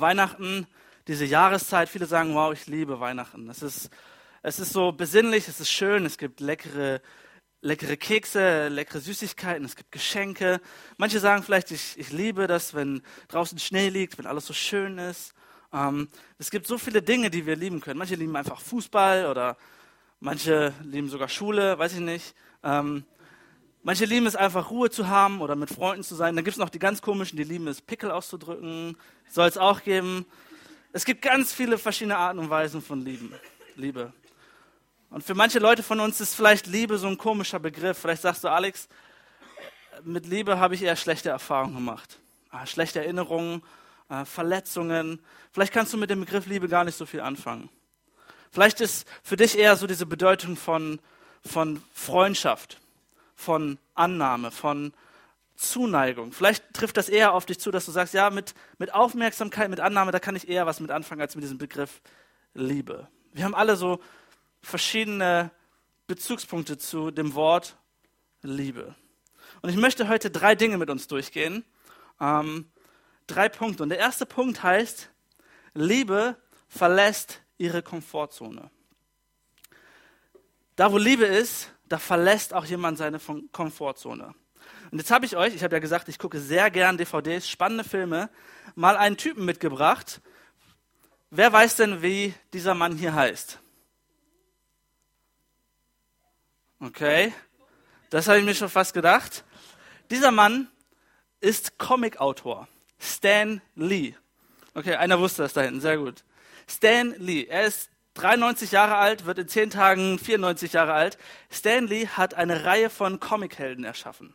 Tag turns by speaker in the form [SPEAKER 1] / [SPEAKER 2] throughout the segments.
[SPEAKER 1] Weihnachten, diese Jahreszeit, viele sagen, wow, ich liebe Weihnachten. Es ist, es ist so besinnlich, es ist schön, es gibt leckere, leckere Kekse, leckere Süßigkeiten, es gibt Geschenke. Manche sagen vielleicht, ich, ich liebe das, wenn draußen Schnee liegt, wenn alles so schön ist. Ähm, es gibt so viele Dinge, die wir lieben können. Manche lieben einfach Fußball oder manche lieben sogar Schule, weiß ich nicht. Ähm, manche lieben es einfach, Ruhe zu haben oder mit Freunden zu sein. Dann gibt es noch die ganz komischen, die lieben es, Pickel auszudrücken. Soll es auch geben. Es gibt ganz viele verschiedene Arten und Weisen von Lieben, Liebe. Und für manche Leute von uns ist vielleicht Liebe so ein komischer Begriff. Vielleicht sagst du, Alex, mit Liebe habe ich eher schlechte Erfahrungen gemacht. Ah, schlechte Erinnerungen, äh, Verletzungen. Vielleicht kannst du mit dem Begriff Liebe gar nicht so viel anfangen. Vielleicht ist für dich eher so diese Bedeutung von, von Freundschaft, von Annahme, von Zuneigung. Vielleicht trifft das eher auf dich zu, dass du sagst, ja, mit, mit Aufmerksamkeit, mit Annahme, da kann ich eher was mit anfangen als mit diesem Begriff Liebe. Wir haben alle so verschiedene Bezugspunkte zu dem Wort Liebe. Und ich möchte heute drei Dinge mit uns durchgehen. Ähm, drei Punkte. Und der erste Punkt heißt, Liebe verlässt ihre Komfortzone. Da, wo Liebe ist, da verlässt auch jemand seine Komfortzone. Und jetzt habe ich euch, ich habe ja gesagt, ich gucke sehr gern DVDs, spannende Filme, mal einen Typen mitgebracht. Wer weiß denn, wie dieser Mann hier heißt? Okay, das habe ich mir schon fast gedacht. Dieser Mann ist Comicautor. Stan Lee. Okay, einer wusste das da hinten, sehr gut. Stan Lee, er ist 93 Jahre alt, wird in 10 Tagen 94 Jahre alt. Stan Lee hat eine Reihe von Comichelden erschaffen.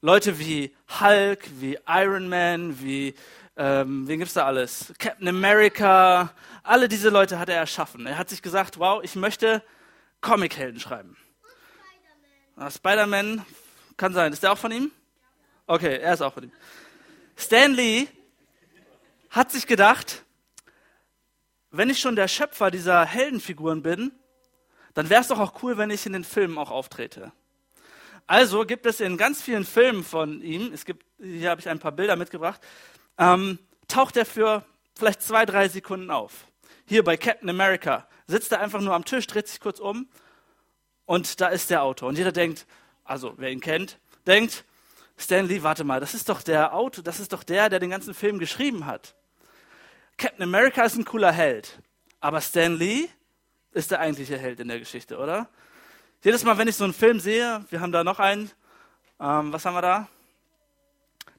[SPEAKER 1] Leute wie Hulk, wie Iron Man, wie, ähm, wen gibt's da alles? Captain America, alle diese Leute hat er erschaffen. Er hat sich gesagt, wow, ich möchte Comichelden schreiben. Spider-Man kann sein. Ist der auch von ihm? Okay, er ist auch von ihm. Stan Lee hat sich gedacht, wenn ich schon der Schöpfer dieser Heldenfiguren bin, dann wäre es doch auch cool, wenn ich in den Filmen auch auftrete. Also gibt es in ganz vielen Filmen von ihm, es gibt, hier habe ich ein paar Bilder mitgebracht, ähm, taucht er für vielleicht zwei, drei Sekunden auf. Hier bei Captain America sitzt er einfach nur am Tisch, dreht sich kurz um und da ist der Autor. Und jeder denkt, also wer ihn kennt, denkt, Stanley, warte mal, das ist doch der Autor, das ist doch der, der den ganzen Film geschrieben hat. Captain America ist ein cooler Held, aber Stan Lee ist der eigentliche Held in der Geschichte, oder? Jedes Mal, wenn ich so einen Film sehe, wir haben da noch einen, ähm, was haben wir da?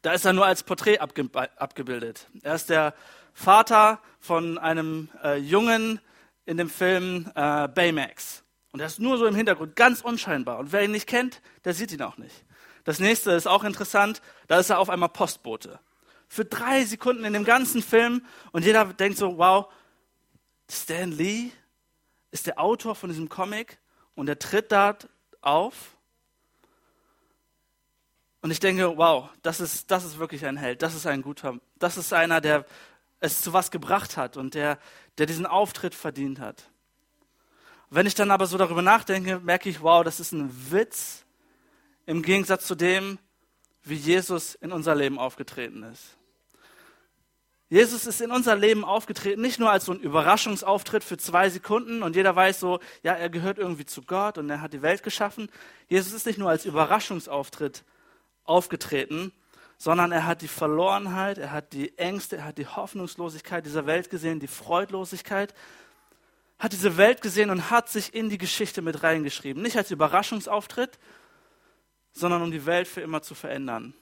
[SPEAKER 1] Da ist er nur als Porträt abge abgebildet. Er ist der Vater von einem äh, Jungen in dem Film äh, Baymax. Und er ist nur so im Hintergrund, ganz unscheinbar. Und wer ihn nicht kennt, der sieht ihn auch nicht. Das nächste ist auch interessant, da ist er auf einmal Postbote. Für drei Sekunden in dem ganzen Film und jeder denkt so, wow, Stan Lee ist der Autor von diesem Comic und er tritt da auf. Und ich denke, wow, das ist, das ist wirklich ein Held, das ist ein guter, das ist einer, der es zu was gebracht hat und der, der diesen Auftritt verdient hat. Wenn ich dann aber so darüber nachdenke, merke ich, wow, das ist ein Witz im Gegensatz zu dem, wie Jesus in unser Leben aufgetreten ist. Jesus ist in unser Leben aufgetreten, nicht nur als so ein Überraschungsauftritt für zwei Sekunden und jeder weiß so, ja, er gehört irgendwie zu Gott und er hat die Welt geschaffen. Jesus ist nicht nur als Überraschungsauftritt aufgetreten, sondern er hat die Verlorenheit, er hat die Ängste, er hat die Hoffnungslosigkeit dieser Welt gesehen, die Freudlosigkeit hat diese Welt gesehen und hat sich in die Geschichte mit reingeschrieben. Nicht als Überraschungsauftritt, sondern um die Welt für immer zu verändern.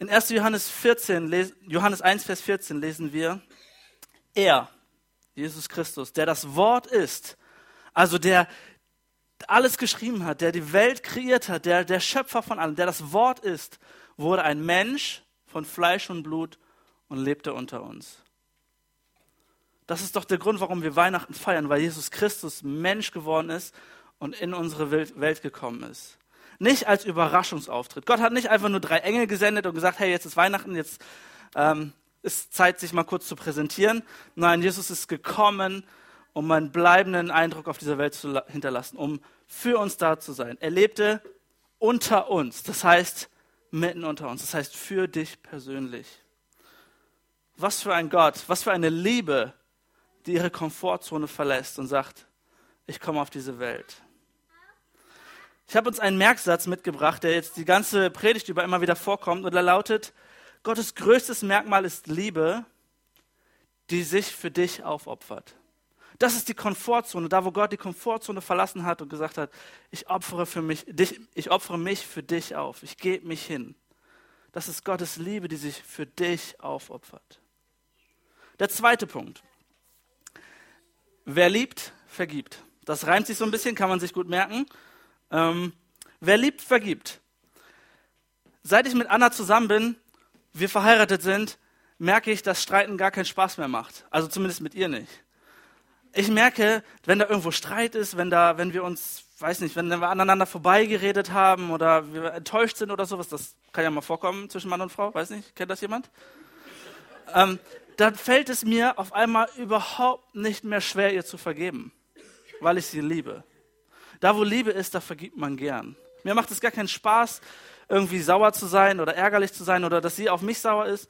[SPEAKER 1] In 1. Johannes, 14, Johannes 1, Vers 14 lesen wir, er, Jesus Christus, der das Wort ist, also der alles geschrieben hat, der die Welt kreiert hat, der der Schöpfer von allem, der das Wort ist, wurde ein Mensch von Fleisch und Blut und lebte unter uns. Das ist doch der Grund, warum wir Weihnachten feiern, weil Jesus Christus Mensch geworden ist und in unsere Welt gekommen ist. Nicht als Überraschungsauftritt. Gott hat nicht einfach nur drei Engel gesendet und gesagt, hey, jetzt ist Weihnachten, jetzt ähm, ist Zeit, sich mal kurz zu präsentieren. Nein, Jesus ist gekommen, um einen bleibenden Eindruck auf dieser Welt zu hinterlassen, um für uns da zu sein. Er lebte unter uns, das heißt mitten unter uns, das heißt für dich persönlich. Was für ein Gott, was für eine Liebe, die ihre Komfortzone verlässt und sagt, ich komme auf diese Welt. Ich habe uns einen Merksatz mitgebracht, der jetzt die ganze Predigt über immer wieder vorkommt und der lautet, Gottes größtes Merkmal ist Liebe, die sich für dich aufopfert. Das ist die Komfortzone, da wo Gott die Komfortzone verlassen hat und gesagt hat, ich opfere für mich, dich, ich opfere mich für dich auf, ich gebe mich hin. Das ist Gottes Liebe, die sich für dich aufopfert. Der zweite Punkt. Wer liebt, vergibt. Das reimt sich so ein bisschen, kann man sich gut merken. Ähm, wer liebt, vergibt. Seit ich mit Anna zusammen bin, wir verheiratet sind, merke ich, dass Streiten gar keinen Spaß mehr macht. Also zumindest mit ihr nicht. Ich merke, wenn da irgendwo Streit ist, wenn da, wenn wir uns, weiß nicht, wenn wir aneinander vorbeigeredet haben oder wir enttäuscht sind oder sowas, das kann ja mal vorkommen zwischen Mann und Frau, weiß nicht, kennt das jemand? Ähm, dann fällt es mir auf einmal überhaupt nicht mehr schwer, ihr zu vergeben weil ich sie liebe. Da, wo Liebe ist, da vergibt man gern. Mir macht es gar keinen Spaß, irgendwie sauer zu sein oder ärgerlich zu sein oder dass sie auf mich sauer ist.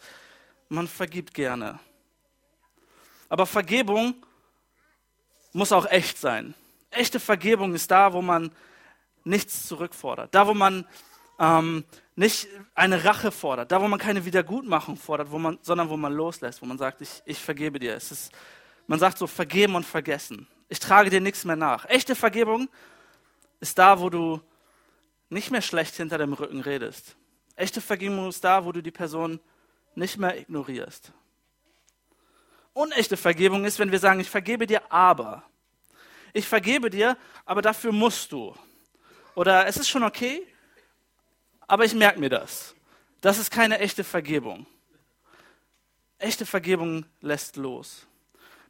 [SPEAKER 1] Man vergibt gerne. Aber Vergebung muss auch echt sein. Echte Vergebung ist da, wo man nichts zurückfordert. Da, wo man ähm, nicht eine Rache fordert. Da, wo man keine Wiedergutmachung fordert, wo man, sondern wo man loslässt, wo man sagt, ich, ich vergebe dir. Es ist, man sagt so, vergeben und vergessen. Ich trage dir nichts mehr nach. Echte Vergebung ist da, wo du nicht mehr schlecht hinter dem Rücken redest. Echte Vergebung ist da, wo du die Person nicht mehr ignorierst. Unechte Vergebung ist, wenn wir sagen, ich vergebe dir, aber. Ich vergebe dir, aber dafür musst du. Oder es ist schon okay, aber ich merke mir das. Das ist keine echte Vergebung. Echte Vergebung lässt los.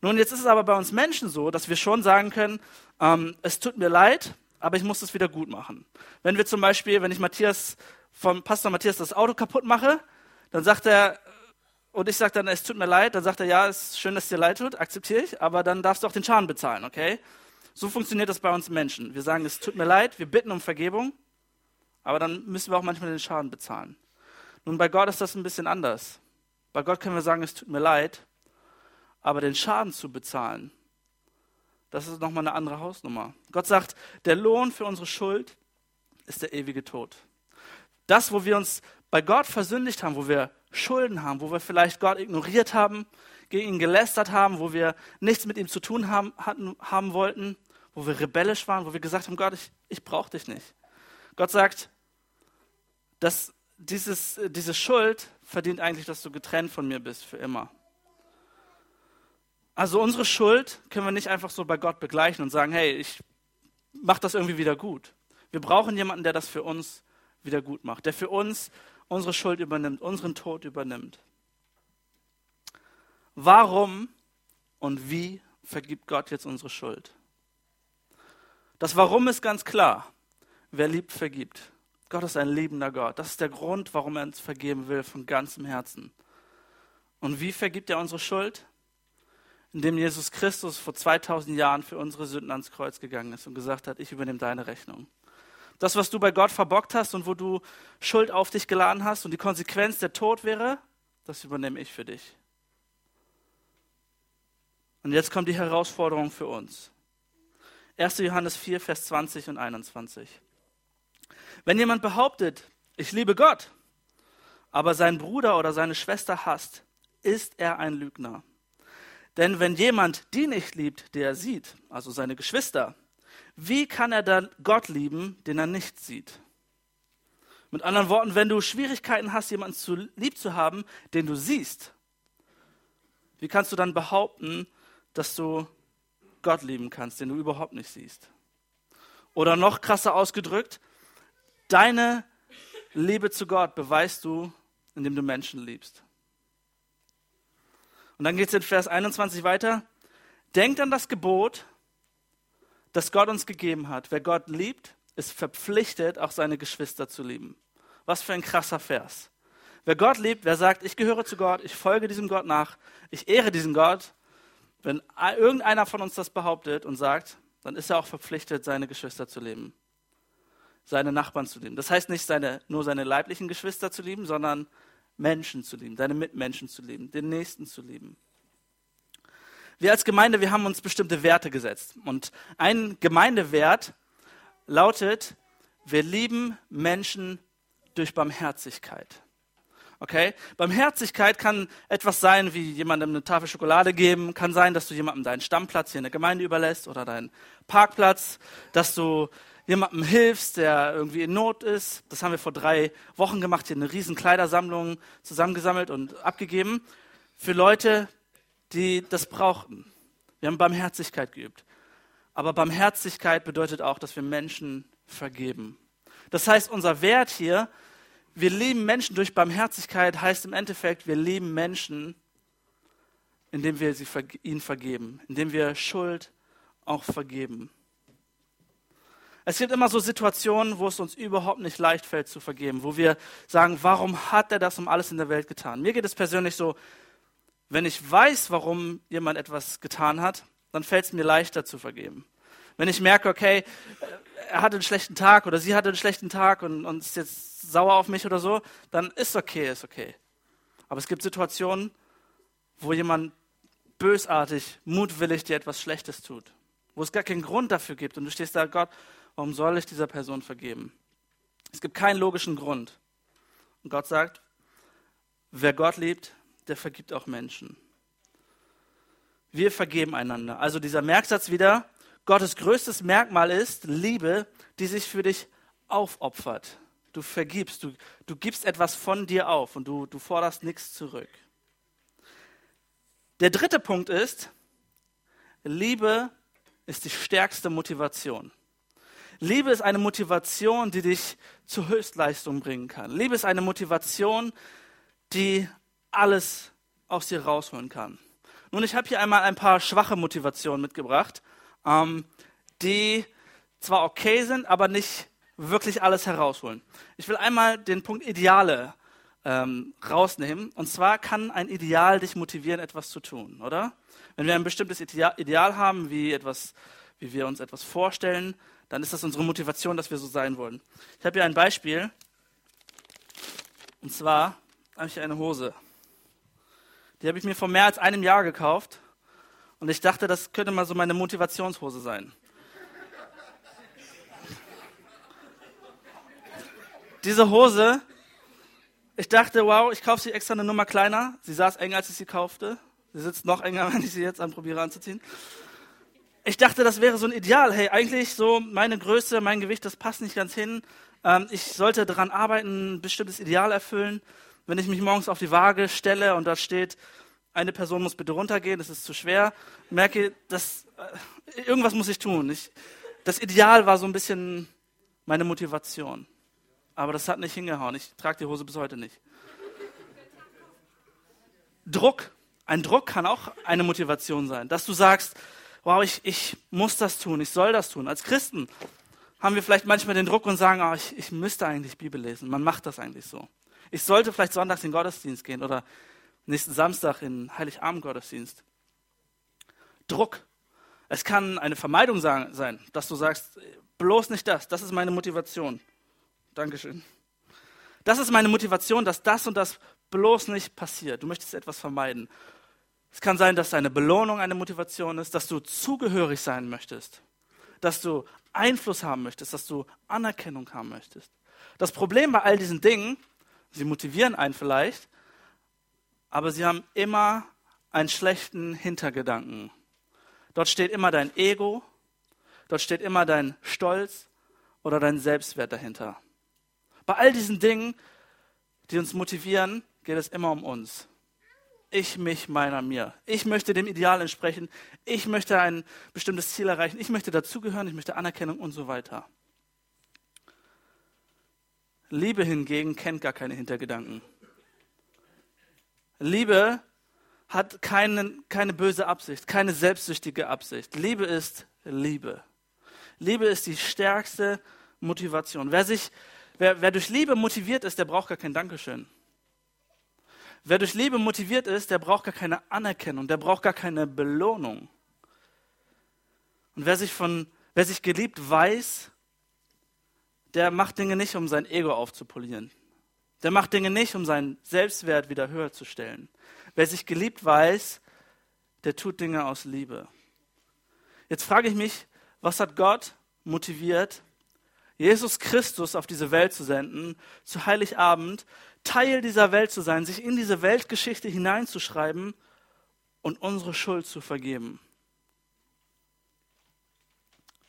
[SPEAKER 1] Nun, jetzt ist es aber bei uns Menschen so, dass wir schon sagen können, ähm, es tut mir leid, aber ich muss es wieder gut machen. Wenn wir zum Beispiel, wenn ich Matthias, vom Pastor Matthias das Auto kaputt mache, dann sagt er, und ich sage dann, es tut mir leid, dann sagt er, ja, es ist schön, dass es dir leid tut, akzeptiere ich, aber dann darfst du auch den Schaden bezahlen, okay? So funktioniert das bei uns Menschen. Wir sagen, es tut mir leid, wir bitten um Vergebung, aber dann müssen wir auch manchmal den Schaden bezahlen. Nun, bei Gott ist das ein bisschen anders. Bei Gott können wir sagen, es tut mir leid, aber den Schaden zu bezahlen, das ist nochmal eine andere Hausnummer. Gott sagt, der Lohn für unsere Schuld ist der ewige Tod. Das, wo wir uns bei Gott versündigt haben, wo wir Schulden haben, wo wir vielleicht Gott ignoriert haben, gegen ihn gelästert haben, wo wir nichts mit ihm zu tun haben, hatten, haben wollten, wo wir rebellisch waren, wo wir gesagt haben, Gott, ich, ich brauche dich nicht. Gott sagt, dass dieses, diese Schuld verdient eigentlich, dass du getrennt von mir bist für immer. Also unsere Schuld können wir nicht einfach so bei Gott begleichen und sagen, hey, ich mache das irgendwie wieder gut. Wir brauchen jemanden, der das für uns wieder gut macht, der für uns unsere Schuld übernimmt, unseren Tod übernimmt. Warum und wie vergibt Gott jetzt unsere Schuld? Das Warum ist ganz klar. Wer liebt, vergibt. Gott ist ein liebender Gott. Das ist der Grund, warum er uns vergeben will von ganzem Herzen. Und wie vergibt er unsere Schuld? In dem Jesus Christus vor 2000 Jahren für unsere Sünden ans Kreuz gegangen ist und gesagt hat, ich übernehme deine Rechnung. Das, was du bei Gott verbockt hast und wo du Schuld auf dich geladen hast und die Konsequenz der Tod wäre, das übernehme ich für dich. Und jetzt kommt die Herausforderung für uns. 1. Johannes 4, Vers 20 und 21. Wenn jemand behauptet, ich liebe Gott, aber seinen Bruder oder seine Schwester hasst, ist er ein Lügner. Denn wenn jemand die nicht liebt, der er sieht, also seine Geschwister, wie kann er dann Gott lieben, den er nicht sieht? Mit anderen Worten, wenn du Schwierigkeiten hast, jemanden zu lieb zu haben, den du siehst, wie kannst du dann behaupten, dass du Gott lieben kannst, den du überhaupt nicht siehst? Oder noch krasser ausgedrückt, deine Liebe zu Gott beweist du, indem du Menschen liebst. Und dann geht es in Vers 21 weiter. Denkt an das Gebot, das Gott uns gegeben hat. Wer Gott liebt, ist verpflichtet, auch seine Geschwister zu lieben. Was für ein krasser Vers. Wer Gott liebt, wer sagt, ich gehöre zu Gott, ich folge diesem Gott nach, ich ehre diesen Gott, wenn irgendeiner von uns das behauptet und sagt, dann ist er auch verpflichtet, seine Geschwister zu lieben, seine Nachbarn zu lieben. Das heißt nicht seine, nur seine leiblichen Geschwister zu lieben, sondern Menschen zu lieben, deine Mitmenschen zu lieben, den Nächsten zu lieben. Wir als Gemeinde, wir haben uns bestimmte Werte gesetzt. Und ein Gemeindewert lautet, wir lieben Menschen durch Barmherzigkeit. Okay? Barmherzigkeit kann etwas sein, wie jemandem eine Tafel Schokolade geben, kann sein, dass du jemandem deinen Stammplatz hier in der Gemeinde überlässt oder deinen Parkplatz, dass du jemandem hilfst, der irgendwie in Not ist. Das haben wir vor drei Wochen gemacht, hier eine riesen Kleidersammlung zusammengesammelt und abgegeben für Leute, die das brauchten. Wir haben Barmherzigkeit geübt. Aber Barmherzigkeit bedeutet auch, dass wir Menschen vergeben. Das heißt, unser Wert hier wir lieben Menschen durch Barmherzigkeit, heißt im Endeffekt, wir lieben Menschen, indem wir sie, ihnen vergeben, indem wir Schuld auch vergeben. Es gibt immer so Situationen, wo es uns überhaupt nicht leicht fällt zu vergeben, wo wir sagen, warum hat er das um alles in der Welt getan? Mir geht es persönlich so, wenn ich weiß, warum jemand etwas getan hat, dann fällt es mir leichter zu vergeben. Wenn ich merke, okay, er hatte einen schlechten Tag oder sie hatte einen schlechten Tag und, und ist jetzt sauer auf mich oder so, dann ist okay, ist okay. Aber es gibt Situationen, wo jemand bösartig, mutwillig dir etwas Schlechtes tut, wo es gar keinen Grund dafür gibt und du stehst da, Gott, warum soll ich dieser Person vergeben? Es gibt keinen logischen Grund. Und Gott sagt, wer Gott liebt, der vergibt auch Menschen. Wir vergeben einander. Also dieser Merksatz wieder, Gottes größtes Merkmal ist Liebe, die sich für dich aufopfert. Du vergibst, du, du gibst etwas von dir auf und du, du forderst nichts zurück. Der dritte Punkt ist, Liebe ist die stärkste Motivation. Liebe ist eine Motivation, die dich zur Höchstleistung bringen kann. Liebe ist eine Motivation, die alles aus dir rausholen kann. Nun, ich habe hier einmal ein paar schwache Motivationen mitgebracht ähm, die zwar okay sind, aber nicht wirklich alles herausholen. Ich will einmal den Punkt Ideale ähm, rausnehmen. Und zwar kann ein Ideal dich motivieren, etwas zu tun, oder? Wenn wir ein bestimmtes Ideal haben, wie, etwas, wie wir uns etwas vorstellen, dann ist das unsere Motivation, dass wir so sein wollen. Ich habe hier ein Beispiel. Und zwar habe ich hier eine Hose. Die habe ich mir vor mehr als einem Jahr gekauft. Und ich dachte, das könnte mal so meine Motivationshose sein. Diese Hose, ich dachte, wow, ich kaufe sie extra eine Nummer kleiner. Sie saß enger, als ich sie kaufte. Sie sitzt noch enger, wenn ich sie jetzt anprobiere anzuziehen. Ich dachte, das wäre so ein Ideal. Hey, eigentlich so meine Größe, mein Gewicht, das passt nicht ganz hin. Ähm, ich sollte daran arbeiten, ein bestimmtes Ideal erfüllen. Wenn ich mich morgens auf die Waage stelle und da steht eine Person muss bitte runtergehen, das ist zu schwer. Merke, dass äh, irgendwas muss ich tun. Ich, das Ideal war so ein bisschen meine Motivation. Aber das hat nicht hingehauen. Ich trage die Hose bis heute nicht. Druck. Ein Druck kann auch eine Motivation sein, dass du sagst, wow, ich, ich muss das tun, ich soll das tun. Als Christen haben wir vielleicht manchmal den Druck und sagen, oh, ich, ich müsste eigentlich Bibel lesen. Man macht das eigentlich so. Ich sollte vielleicht sonntags in den Gottesdienst gehen oder nächsten Samstag in Heiligabend-Gottesdienst. Druck. Es kann eine Vermeidung sein, dass du sagst, bloß nicht das, das ist meine Motivation. Dankeschön. Das ist meine Motivation, dass das und das bloß nicht passiert. Du möchtest etwas vermeiden. Es kann sein, dass deine Belohnung eine Motivation ist, dass du zugehörig sein möchtest, dass du Einfluss haben möchtest, dass du Anerkennung haben möchtest. Das Problem bei all diesen Dingen, sie motivieren einen vielleicht, aber sie haben immer einen schlechten Hintergedanken. Dort steht immer dein Ego, dort steht immer dein Stolz oder dein Selbstwert dahinter. Bei all diesen Dingen, die uns motivieren, geht es immer um uns. Ich, mich, meiner, mir. Ich möchte dem Ideal entsprechen. Ich möchte ein bestimmtes Ziel erreichen. Ich möchte dazugehören. Ich möchte Anerkennung und so weiter. Liebe hingegen kennt gar keine Hintergedanken. Liebe hat keine, keine böse Absicht, keine selbstsüchtige Absicht. Liebe ist Liebe. Liebe ist die stärkste Motivation. Wer, sich, wer, wer durch Liebe motiviert ist, der braucht gar kein Dankeschön. Wer durch Liebe motiviert ist, der braucht gar keine Anerkennung, der braucht gar keine Belohnung. Und wer sich, von, wer sich geliebt weiß, der macht Dinge nicht, um sein Ego aufzupolieren. Der macht Dinge nicht, um seinen Selbstwert wieder höher zu stellen. Wer sich geliebt weiß, der tut Dinge aus Liebe. Jetzt frage ich mich, was hat Gott motiviert, Jesus Christus auf diese Welt zu senden, zu Heiligabend, Teil dieser Welt zu sein, sich in diese Weltgeschichte hineinzuschreiben und unsere Schuld zu vergeben?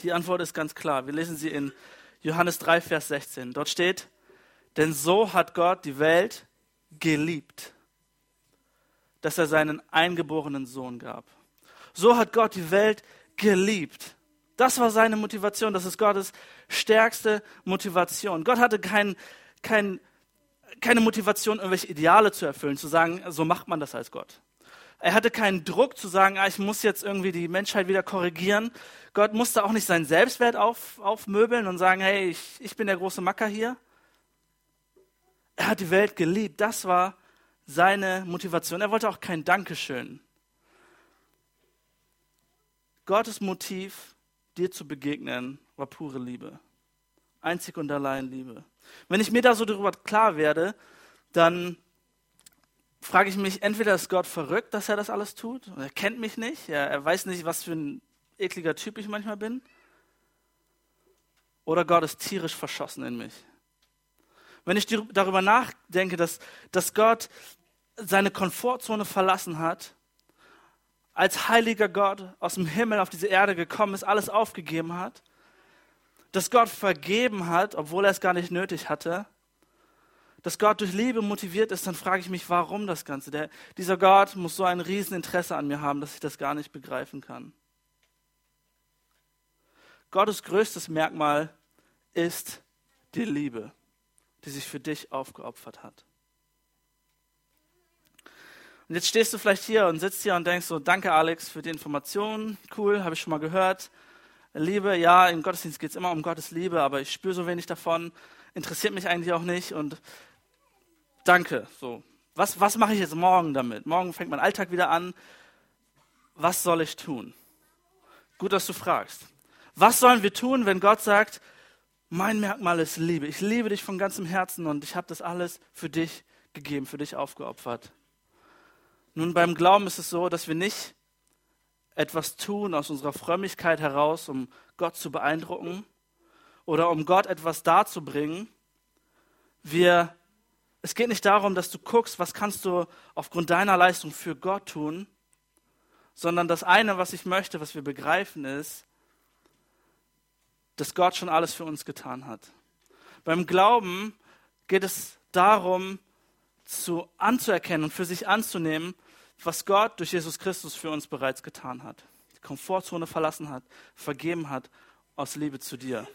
[SPEAKER 1] Die Antwort ist ganz klar. Wir lesen sie in Johannes 3, Vers 16. Dort steht, denn so hat Gott die Welt geliebt, dass er seinen eingeborenen Sohn gab. So hat Gott die Welt geliebt. Das war seine Motivation, das ist Gottes stärkste Motivation. Gott hatte kein, kein, keine Motivation, irgendwelche Ideale zu erfüllen, zu sagen, so macht man das als Gott. Er hatte keinen Druck zu sagen, ah, ich muss jetzt irgendwie die Menschheit wieder korrigieren. Gott musste auch nicht seinen Selbstwert auf, aufmöbeln und sagen, hey, ich, ich bin der große Macker hier. Er hat die Welt geliebt. Das war seine Motivation. Er wollte auch kein Dankeschön. Gottes Motiv, dir zu begegnen, war pure Liebe. Einzig und allein Liebe. Wenn ich mir da so darüber klar werde, dann frage ich mich, entweder ist Gott verrückt, dass er das alles tut, er kennt mich nicht, er, er weiß nicht, was für ein ekliger Typ ich manchmal bin, oder Gott ist tierisch verschossen in mich. Wenn ich darüber nachdenke, dass, dass Gott seine Komfortzone verlassen hat, als heiliger Gott aus dem Himmel auf diese Erde gekommen ist, alles aufgegeben hat, dass Gott vergeben hat, obwohl er es gar nicht nötig hatte, dass Gott durch Liebe motiviert ist, dann frage ich mich, warum das Ganze? Der, dieser Gott muss so ein Rieseninteresse an mir haben, dass ich das gar nicht begreifen kann. Gottes größtes Merkmal ist die Liebe, die sich für dich aufgeopfert hat. Und jetzt stehst du vielleicht hier und sitzt hier und denkst so, danke Alex für die Informationen, cool, habe ich schon mal gehört. Liebe, ja, im Gottesdienst geht es immer um Gottes Liebe, aber ich spüre so wenig davon, interessiert mich eigentlich auch nicht und danke. So, was, was mache ich jetzt morgen damit? Morgen fängt mein Alltag wieder an. Was soll ich tun? Gut, dass du fragst. Was sollen wir tun, wenn Gott sagt, mein Merkmal ist Liebe. Ich liebe dich von ganzem Herzen und ich habe das alles für dich gegeben, für dich aufgeopfert. Nun, beim Glauben ist es so, dass wir nicht etwas tun aus unserer Frömmigkeit heraus, um Gott zu beeindrucken oder um Gott etwas darzubringen. Wir es geht nicht darum, dass du guckst, was kannst du aufgrund deiner Leistung für Gott tun, sondern das eine, was ich möchte, was wir begreifen, ist, dass Gott schon alles für uns getan hat. Beim Glauben geht es darum, zu, anzuerkennen und für sich anzunehmen, was Gott durch Jesus Christus für uns bereits getan hat. Die Komfortzone verlassen hat, vergeben hat aus Liebe zu dir.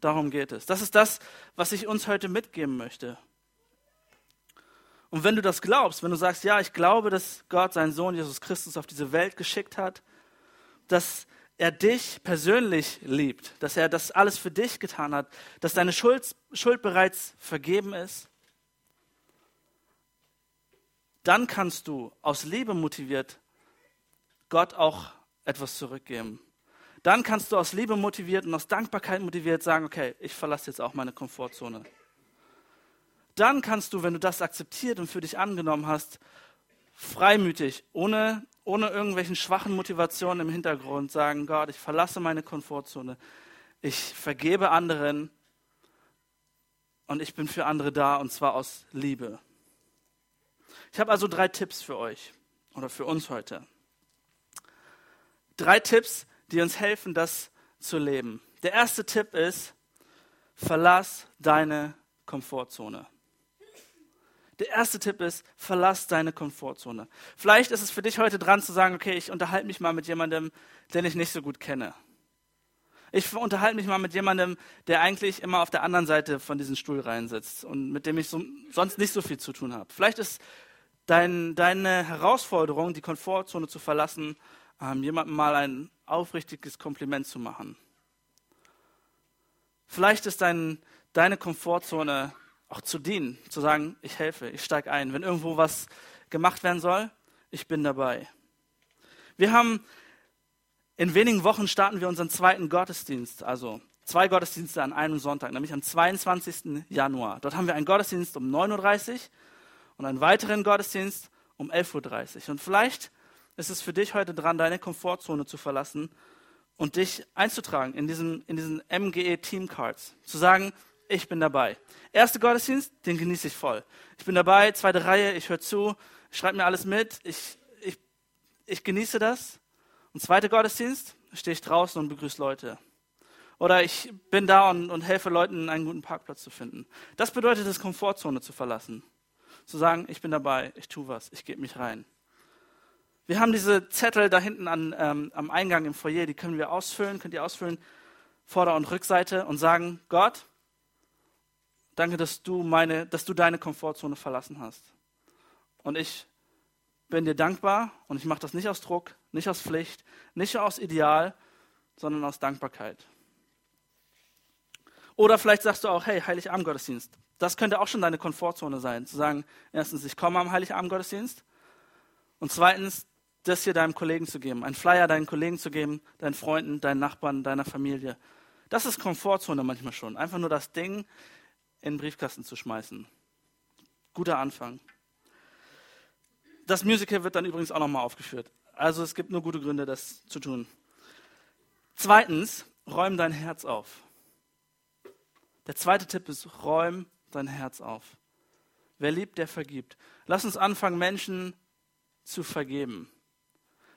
[SPEAKER 1] Darum geht es. Das ist das, was ich uns heute mitgeben möchte. Und wenn du das glaubst, wenn du sagst, ja, ich glaube, dass Gott seinen Sohn Jesus Christus auf diese Welt geschickt hat, dass er dich persönlich liebt, dass er das alles für dich getan hat, dass deine Schuld, Schuld bereits vergeben ist, dann kannst du aus Liebe motiviert Gott auch etwas zurückgeben. Dann kannst du aus Liebe motiviert und aus Dankbarkeit motiviert sagen, okay, ich verlasse jetzt auch meine Komfortzone dann kannst du, wenn du das akzeptiert und für dich angenommen hast, freimütig, ohne, ohne irgendwelchen schwachen Motivationen im Hintergrund sagen, Gott, ich verlasse meine Komfortzone, ich vergebe anderen und ich bin für andere da und zwar aus Liebe. Ich habe also drei Tipps für euch oder für uns heute. Drei Tipps, die uns helfen, das zu leben. Der erste Tipp ist, verlass deine Komfortzone. Der erste Tipp ist, verlass deine Komfortzone. Vielleicht ist es für dich heute dran zu sagen, okay, ich unterhalte mich mal mit jemandem, den ich nicht so gut kenne. Ich unterhalte mich mal mit jemandem, der eigentlich immer auf der anderen Seite von diesen Stuhlreihen sitzt und mit dem ich so, sonst nicht so viel zu tun habe. Vielleicht ist dein, deine Herausforderung, die Komfortzone zu verlassen, ähm, jemandem mal ein aufrichtiges Kompliment zu machen. Vielleicht ist dein, deine Komfortzone auch zu dienen, zu sagen, ich helfe, ich steige ein. Wenn irgendwo was gemacht werden soll, ich bin dabei. Wir haben in wenigen Wochen starten wir unseren zweiten Gottesdienst. Also zwei Gottesdienste an einem Sonntag, nämlich am 22. Januar. Dort haben wir einen Gottesdienst um 9.30 Uhr und einen weiteren Gottesdienst um 11.30 Uhr. Und vielleicht ist es für dich heute dran, deine Komfortzone zu verlassen und dich einzutragen in diesen, in diesen MGE Team Cards. Zu sagen, ich bin dabei. Erster Gottesdienst, den genieße ich voll. Ich bin dabei, zweite Reihe, ich höre zu, schreibe mir alles mit, ich, ich, ich genieße das. Und zweiter Gottesdienst, stehe ich draußen und begrüße Leute. Oder ich bin da und, und helfe Leuten, einen guten Parkplatz zu finden. Das bedeutet es, Komfortzone zu verlassen. Zu sagen, ich bin dabei, ich tue was, ich gebe mich rein. Wir haben diese Zettel da hinten an, ähm, am Eingang im Foyer, die können wir ausfüllen, könnt ihr ausfüllen, Vorder- und Rückseite und sagen, Gott, danke, dass du, meine, dass du deine Komfortzone verlassen hast. Und ich bin dir dankbar und ich mache das nicht aus Druck, nicht aus Pflicht, nicht aus Ideal, sondern aus Dankbarkeit. Oder vielleicht sagst du auch, hey, Heiligabend-Gottesdienst. Das könnte auch schon deine Komfortzone sein. Zu sagen, erstens, ich komme am Heiligabend-Gottesdienst. Und zweitens, das hier deinem Kollegen zu geben. Einen Flyer deinen Kollegen zu geben, deinen Freunden, deinen Nachbarn, deiner Familie. Das ist Komfortzone manchmal schon. Einfach nur das Ding in den Briefkasten zu schmeißen. Guter Anfang. Das Musical wird dann übrigens auch nochmal aufgeführt. Also es gibt nur gute Gründe, das zu tun. Zweitens, räum dein Herz auf. Der zweite Tipp ist, räum dein Herz auf. Wer liebt, der vergibt. Lass uns anfangen, Menschen zu vergeben.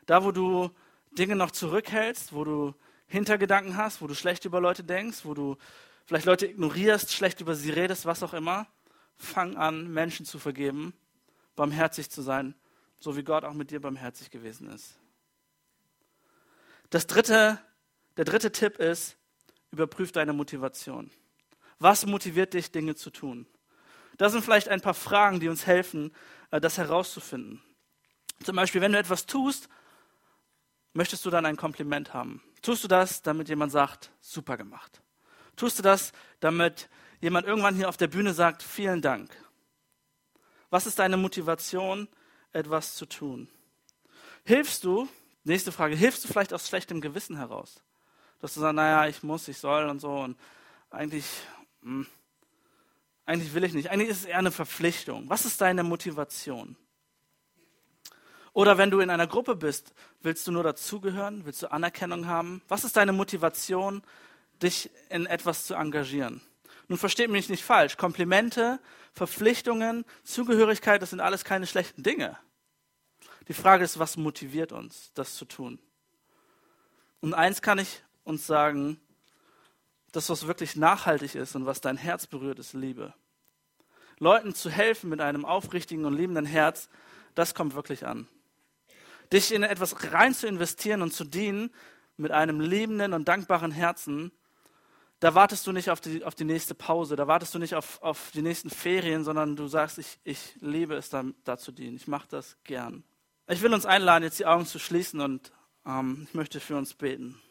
[SPEAKER 1] Da, wo du Dinge noch zurückhältst, wo du Hintergedanken hast, wo du schlecht über Leute denkst, wo du vielleicht Leute ignorierst, schlecht über sie redest, was auch immer, fang an, Menschen zu vergeben, barmherzig zu sein, so wie Gott auch mit dir barmherzig gewesen ist. Das dritte, der dritte Tipp ist, überprüf deine Motivation. Was motiviert dich, Dinge zu tun? Das sind vielleicht ein paar Fragen, die uns helfen, äh, das herauszufinden. Zum Beispiel, wenn du etwas tust, möchtest du dann ein Kompliment haben. Tust du das, damit jemand sagt, super gemacht? Tust du das, damit jemand irgendwann hier auf der Bühne sagt, vielen Dank? Was ist deine Motivation, etwas zu tun? Hilfst du, nächste Frage, hilfst du vielleicht aus schlechtem Gewissen heraus? Dass du sagst, naja, ich muss, ich soll und so und eigentlich hm, eigentlich will ich nicht. Eigentlich ist es eher eine Verpflichtung. Was ist deine Motivation? Oder wenn du in einer Gruppe bist, willst du nur dazugehören? Willst du Anerkennung haben? Was ist deine Motivation, dich in etwas zu engagieren? Nun versteht mich nicht falsch. Komplimente, Verpflichtungen, Zugehörigkeit, das sind alles keine schlechten Dinge. Die Frage ist, was motiviert uns, das zu tun? Und eins kann ich uns sagen, das, was wirklich nachhaltig ist und was dein Herz berührt, ist Liebe. Leuten zu helfen mit einem aufrichtigen und liebenden Herz, das kommt wirklich an. Dich in etwas rein zu investieren und zu dienen mit einem liebenden und dankbaren Herzen, da wartest du nicht auf die, auf die nächste Pause, da wartest du nicht auf, auf die nächsten Ferien, sondern du sagst, ich, ich liebe es, da, da zu dienen. Ich mache das gern. Ich will uns einladen, jetzt die Augen zu schließen und ähm, ich möchte für uns beten.